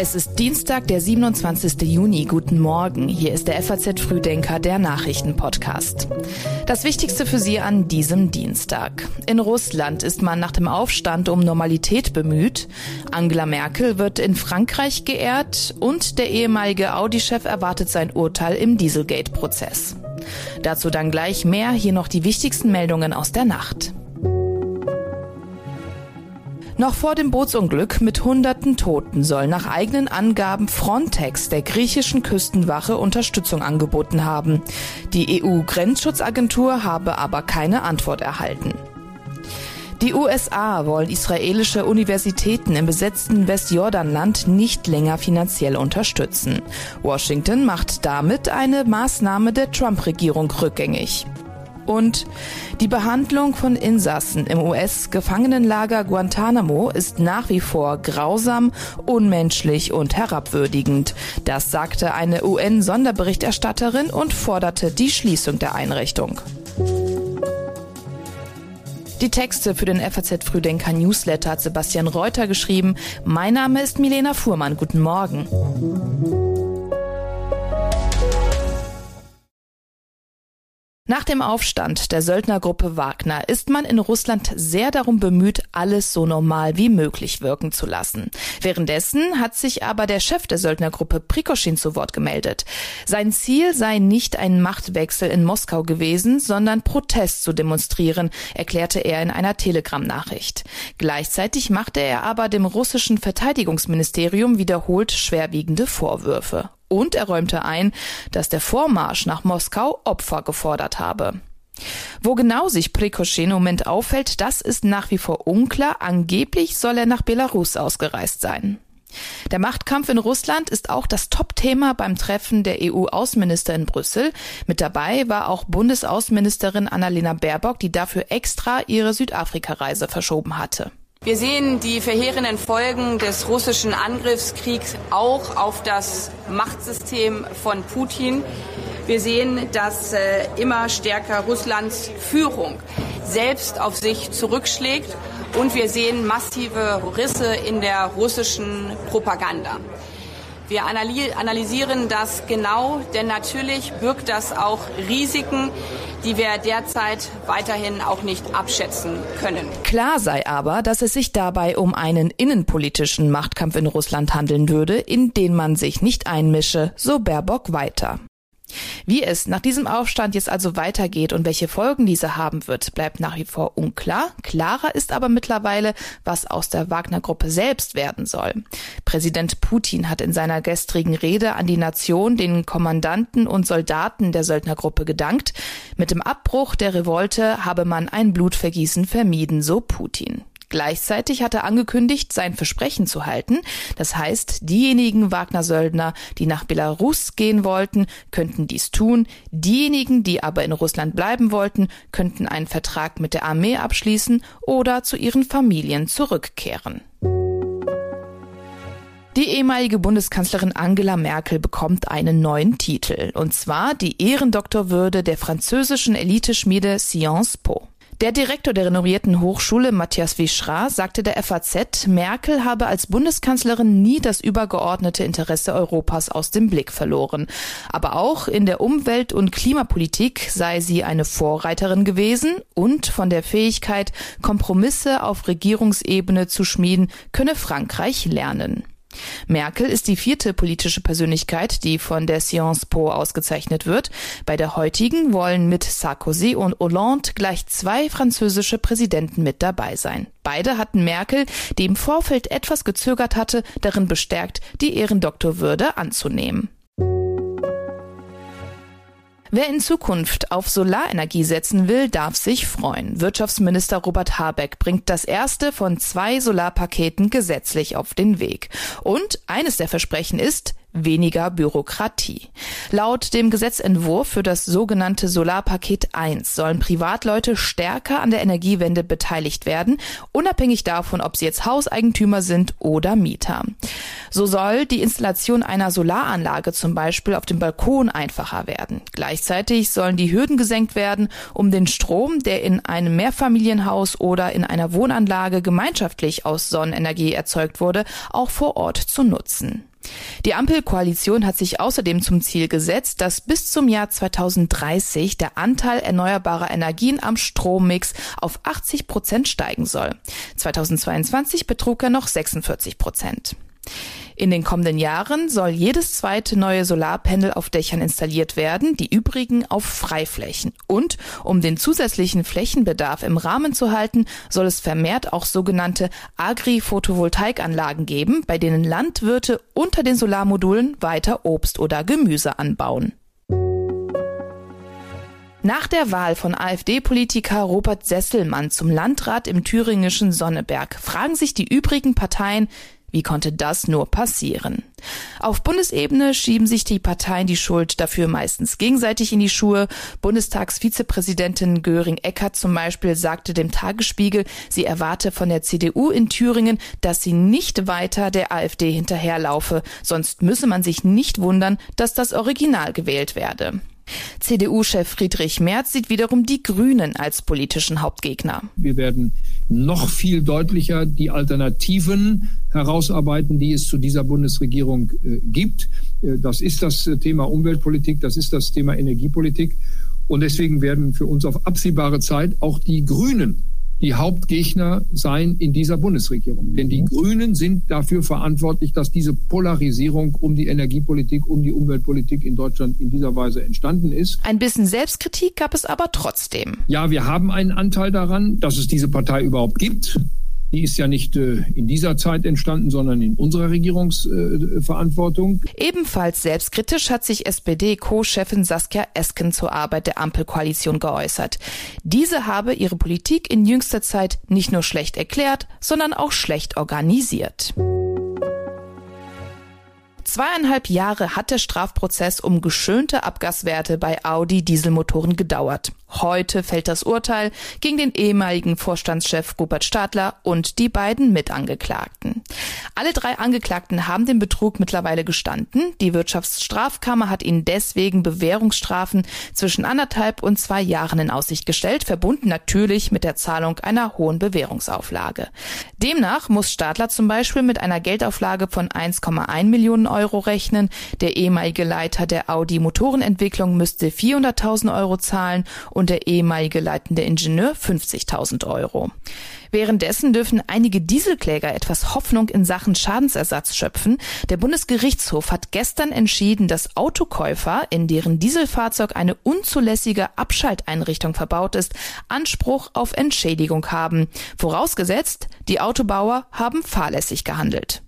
Es ist Dienstag, der 27. Juni. Guten Morgen. Hier ist der FAZ Frühdenker, der Nachrichtenpodcast. Das Wichtigste für Sie an diesem Dienstag. In Russland ist man nach dem Aufstand um Normalität bemüht. Angela Merkel wird in Frankreich geehrt und der ehemalige Audi-Chef erwartet sein Urteil im Dieselgate-Prozess. Dazu dann gleich mehr. Hier noch die wichtigsten Meldungen aus der Nacht. Noch vor dem Bootsunglück mit hunderten Toten soll nach eigenen Angaben Frontex der griechischen Küstenwache Unterstützung angeboten haben. Die EU-Grenzschutzagentur habe aber keine Antwort erhalten. Die USA wollen israelische Universitäten im besetzten Westjordanland nicht länger finanziell unterstützen. Washington macht damit eine Maßnahme der Trump-Regierung rückgängig. Und die Behandlung von Insassen im US-Gefangenenlager Guantanamo ist nach wie vor grausam, unmenschlich und herabwürdigend. Das sagte eine UN-Sonderberichterstatterin und forderte die Schließung der Einrichtung. Die Texte für den FAZ Frühdenker Newsletter hat Sebastian Reuter geschrieben. Mein Name ist Milena Fuhrmann. Guten Morgen. Nach dem Aufstand der Söldnergruppe Wagner ist man in Russland sehr darum bemüht, alles so normal wie möglich wirken zu lassen. Währenddessen hat sich aber der Chef der Söldnergruppe Prikoschin zu Wort gemeldet. Sein Ziel sei nicht ein Machtwechsel in Moskau gewesen, sondern Protest zu demonstrieren, erklärte er in einer Telegram-Nachricht. Gleichzeitig machte er aber dem russischen Verteidigungsministerium wiederholt schwerwiegende Vorwürfe. Und er räumte ein, dass der Vormarsch nach Moskau Opfer gefordert habe. Wo genau sich Prikoschin im Moment auffällt, das ist nach wie vor unklar. Angeblich soll er nach Belarus ausgereist sein. Der Machtkampf in Russland ist auch das Top-Thema beim Treffen der EU-Außenminister in Brüssel. Mit dabei war auch Bundesaußenministerin Annalena Baerbock, die dafür extra ihre Südafrika-Reise verschoben hatte. Wir sehen die verheerenden Folgen des russischen Angriffskriegs auch auf das Machtsystem von Putin. Wir sehen, dass äh, immer stärker Russlands Führung selbst auf sich zurückschlägt und wir sehen massive Risse in der russischen Propaganda. Wir analysieren das genau, denn natürlich birgt das auch Risiken, die wir derzeit weiterhin auch nicht abschätzen können. Klar sei aber, dass es sich dabei um einen innenpolitischen Machtkampf in Russland handeln würde, in den man sich nicht einmische, so Baerbock weiter. Wie es nach diesem Aufstand jetzt also weitergeht und welche Folgen diese haben wird, bleibt nach wie vor unklar. Klarer ist aber mittlerweile, was aus der Wagner-Gruppe selbst werden soll. Präsident Putin hat in seiner gestrigen Rede an die Nation den Kommandanten und Soldaten der Söldnergruppe gedankt. Mit dem Abbruch der Revolte habe man ein Blutvergießen vermieden, so Putin. Gleichzeitig hat er angekündigt, sein Versprechen zu halten. Das heißt, diejenigen Wagner-Söldner, die nach Belarus gehen wollten, könnten dies tun. Diejenigen, die aber in Russland bleiben wollten, könnten einen Vertrag mit der Armee abschließen oder zu ihren Familien zurückkehren. Die ehemalige Bundeskanzlerin Angela Merkel bekommt einen neuen Titel, und zwar die Ehrendoktorwürde der französischen Eliteschmiede Sciences Po. Der Direktor der renovierten Hochschule, Matthias Wischra, sagte der FAZ, Merkel habe als Bundeskanzlerin nie das übergeordnete Interesse Europas aus dem Blick verloren. Aber auch in der Umwelt- und Klimapolitik sei sie eine Vorreiterin gewesen und von der Fähigkeit, Kompromisse auf Regierungsebene zu schmieden, könne Frankreich lernen. Merkel ist die vierte politische Persönlichkeit, die von der Sciences Po ausgezeichnet wird. Bei der heutigen wollen mit Sarkozy und Hollande gleich zwei französische Präsidenten mit dabei sein. Beide hatten Merkel, die im Vorfeld etwas gezögert hatte, darin bestärkt, die Ehrendoktorwürde anzunehmen. Wer in Zukunft auf Solarenergie setzen will, darf sich freuen. Wirtschaftsminister Robert Habeck bringt das erste von zwei Solarpaketen gesetzlich auf den Weg. Und eines der Versprechen ist, weniger Bürokratie. Laut dem Gesetzentwurf für das sogenannte Solarpaket 1 sollen Privatleute stärker an der Energiewende beteiligt werden, unabhängig davon, ob sie jetzt Hauseigentümer sind oder Mieter. So soll die Installation einer Solaranlage zum Beispiel auf dem Balkon einfacher werden. Gleichzeitig sollen die Hürden gesenkt werden, um den Strom, der in einem Mehrfamilienhaus oder in einer Wohnanlage gemeinschaftlich aus Sonnenenergie erzeugt wurde, auch vor Ort zu nutzen. Die Ampelkoalition hat sich außerdem zum Ziel gesetzt, dass bis zum Jahr 2030 der Anteil erneuerbarer Energien am Strommix auf 80 Prozent steigen soll. 2022 betrug er noch 46 Prozent. In den kommenden Jahren soll jedes zweite neue Solarpanel auf Dächern installiert werden, die übrigen auf Freiflächen. Und um den zusätzlichen Flächenbedarf im Rahmen zu halten, soll es vermehrt auch sogenannte Agri-Photovoltaikanlagen geben, bei denen Landwirte unter den Solarmodulen weiter Obst oder Gemüse anbauen. Nach der Wahl von AfD-Politiker Robert Sesselmann zum Landrat im thüringischen Sonneberg fragen sich die übrigen Parteien, wie konnte das nur passieren? Auf Bundesebene schieben sich die Parteien die Schuld dafür meistens gegenseitig in die Schuhe. Bundestagsvizepräsidentin Göring-Eckert zum Beispiel sagte dem Tagesspiegel, sie erwarte von der CDU in Thüringen, dass sie nicht weiter der AfD hinterherlaufe, sonst müsse man sich nicht wundern, dass das Original gewählt werde. CDU-Chef Friedrich Merz sieht wiederum die Grünen als politischen Hauptgegner. Wir werden noch viel deutlicher die Alternativen herausarbeiten, die es zu dieser Bundesregierung äh, gibt. Äh, das ist das Thema Umweltpolitik, das ist das Thema Energiepolitik. Und deswegen werden für uns auf absehbare Zeit auch die Grünen die Hauptgegner sein in dieser Bundesregierung. Denn die Grünen sind dafür verantwortlich, dass diese Polarisierung um die Energiepolitik, um die Umweltpolitik in Deutschland in dieser Weise entstanden ist. Ein bisschen Selbstkritik gab es aber trotzdem. Ja, wir haben einen Anteil daran, dass es diese Partei überhaupt gibt. Die ist ja nicht äh, in dieser Zeit entstanden, sondern in unserer Regierungsverantwortung. Ebenfalls selbstkritisch hat sich SPD-Co-Chefin Saskia Esken zur Arbeit der Ampelkoalition geäußert. Diese habe ihre Politik in jüngster Zeit nicht nur schlecht erklärt, sondern auch schlecht organisiert. Zweieinhalb Jahre hat der Strafprozess um geschönte Abgaswerte bei Audi Dieselmotoren gedauert. Heute fällt das Urteil gegen den ehemaligen Vorstandschef Rupert Stadler und die beiden Mitangeklagten. Alle drei Angeklagten haben den Betrug mittlerweile gestanden. Die Wirtschaftsstrafkammer hat ihnen deswegen Bewährungsstrafen zwischen anderthalb und zwei Jahren in Aussicht gestellt, verbunden natürlich mit der Zahlung einer hohen Bewährungsauflage. Demnach muss Stadler zum Beispiel mit einer Geldauflage von 1,1 Millionen Euro rechnen. Der ehemalige Leiter der Audi Motorenentwicklung müsste 400.000 Euro zahlen und der ehemalige leitende Ingenieur 50.000 Euro. Währenddessen dürfen einige Dieselkläger etwas Hoffnung in Sachen Schadensersatz schöpfen. Der Bundesgerichtshof hat gestern entschieden, dass Autokäufer, in deren Dieselfahrzeug eine unzulässige Abschalteinrichtung verbaut ist, Anspruch auf Entschädigung haben. Vorausgesetzt, die Autobauer haben fahrlässig gehandelt.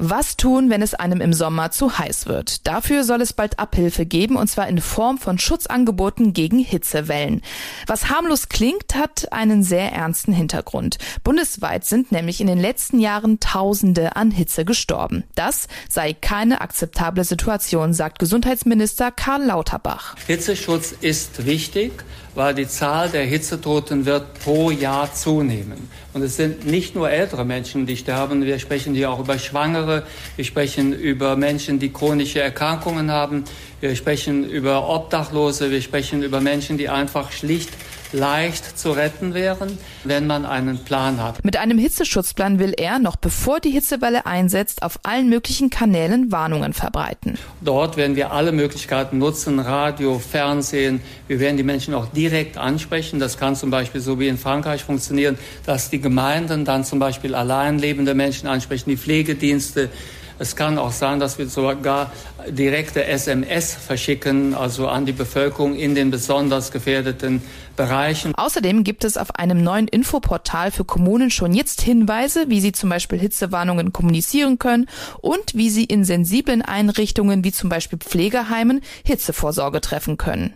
Was tun, wenn es einem im Sommer zu heiß wird? Dafür soll es bald Abhilfe geben, und zwar in Form von Schutzangeboten gegen Hitzewellen. Was harmlos klingt, hat einen sehr ernsten Hintergrund. Bundesweit sind nämlich in den letzten Jahren Tausende an Hitze gestorben. Das sei keine akzeptable Situation, sagt Gesundheitsminister Karl Lauterbach. Hitzeschutz ist wichtig, weil die Zahl der Hitzetoten wird pro Jahr zunehmen. Und es sind nicht nur ältere Menschen, die sterben. Wir sprechen hier auch über Schwangere. Wir sprechen über Menschen, die chronische Erkrankungen haben. Wir sprechen über Obdachlose. Wir sprechen über Menschen, die einfach schlicht leicht zu retten wären, wenn man einen Plan hat. Mit einem Hitzeschutzplan will er, noch bevor die Hitzewelle einsetzt, auf allen möglichen Kanälen Warnungen verbreiten. Dort werden wir alle Möglichkeiten nutzen, Radio, Fernsehen. Wir werden die Menschen auch direkt ansprechen. Das kann zum Beispiel so wie in Frankreich funktionieren, dass die Gemeinden dann zum Beispiel allein lebende Menschen ansprechen, die Pflegedienste. Es kann auch sein, dass wir sogar direkte SMS verschicken, also an die Bevölkerung in den besonders gefährdeten Bereichen. Außerdem gibt es auf einem neuen Infoportal für Kommunen schon jetzt Hinweise, wie sie zum Beispiel Hitzewarnungen kommunizieren können und wie sie in sensiblen Einrichtungen wie zum Beispiel Pflegeheimen Hitzevorsorge treffen können.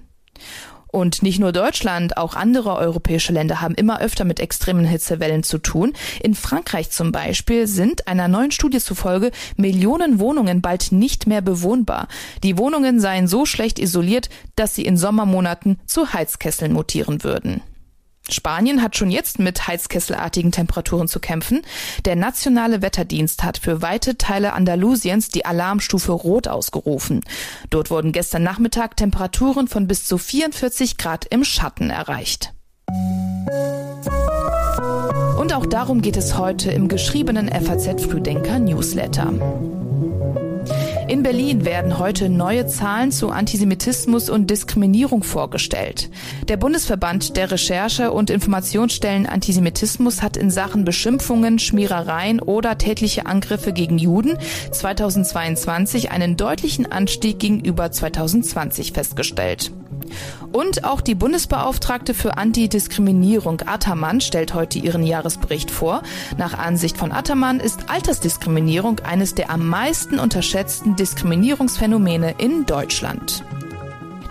Und nicht nur Deutschland, auch andere europäische Länder haben immer öfter mit extremen Hitzewellen zu tun. In Frankreich zum Beispiel sind einer neuen Studie zufolge Millionen Wohnungen bald nicht mehr bewohnbar. Die Wohnungen seien so schlecht isoliert, dass sie in Sommermonaten zu Heizkesseln mutieren würden. Spanien hat schon jetzt mit heizkesselartigen Temperaturen zu kämpfen. Der nationale Wetterdienst hat für weite Teile Andalusiens die Alarmstufe Rot ausgerufen. Dort wurden gestern Nachmittag Temperaturen von bis zu 44 Grad im Schatten erreicht. Und auch darum geht es heute im geschriebenen FAZ Frühdenker Newsletter. In Berlin werden heute neue Zahlen zu Antisemitismus und Diskriminierung vorgestellt. Der Bundesverband der Recherche- und Informationsstellen Antisemitismus hat in Sachen Beschimpfungen, Schmierereien oder tätliche Angriffe gegen Juden 2022 einen deutlichen Anstieg gegenüber 2020 festgestellt. Und auch die Bundesbeauftragte für Antidiskriminierung Attermann stellt heute ihren Jahresbericht vor. Nach Ansicht von Attermann ist Altersdiskriminierung eines der am meisten unterschätzten Diskriminierungsphänomene in Deutschland.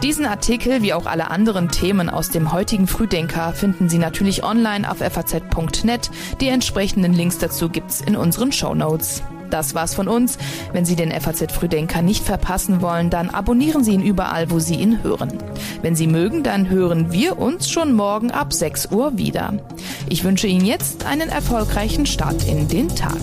Diesen Artikel wie auch alle anderen Themen aus dem heutigen Frühdenker finden Sie natürlich online auf faz.net. Die entsprechenden Links dazu gibt's in unseren Show Notes. Das war's von uns. Wenn Sie den FAZ Frühdenker nicht verpassen wollen, dann abonnieren Sie ihn überall, wo Sie ihn hören. Wenn Sie mögen, dann hören wir uns schon morgen ab 6 Uhr wieder. Ich wünsche Ihnen jetzt einen erfolgreichen Start in den Tag.